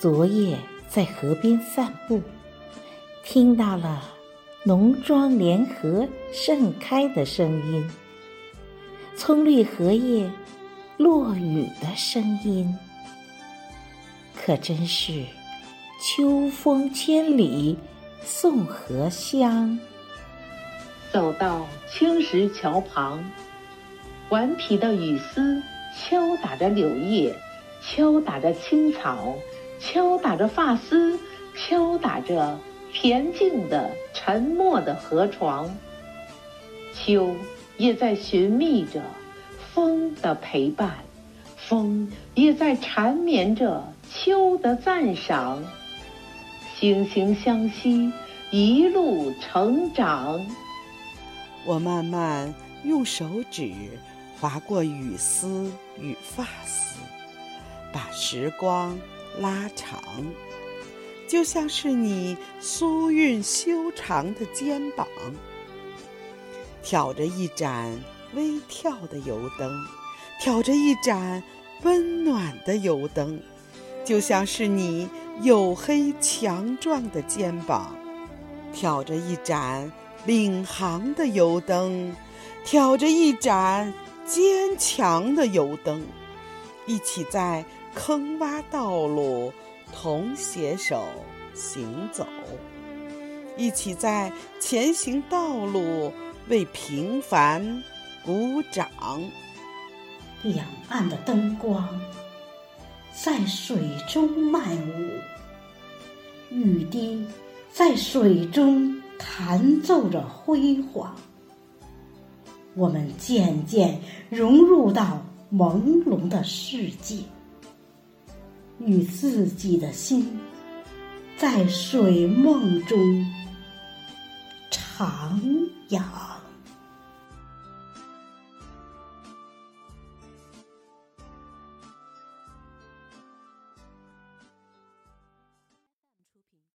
昨夜在河边散步，听到了浓妆莲荷盛开的声音，葱绿荷叶落雨的声音，可真是秋风千里送荷香。走到青石桥旁，顽皮的雨丝敲打着柳叶，敲打着青草。敲打着发丝，敲打着恬静的、沉默的河床。秋也在寻觅着风的陪伴，风也在缠绵着秋的赞赏。惺惺相惜，一路成长。我慢慢用手指划过雨丝与发丝，把时光。拉长，就像是你酥韵修长的肩膀，挑着一盏微跳的油灯，挑着一盏温暖的油灯，就像是你黝黑强壮的肩膀，挑着一盏领航的油灯，挑着一盏坚强的油灯，一起在。坑洼道路，同携手行走，一起在前行道路为平凡鼓掌。两岸的灯光在水中漫舞，雨滴在水中弹奏着辉煌。我们渐渐融入到朦胧的世界。与自己的心在水梦中徜徉。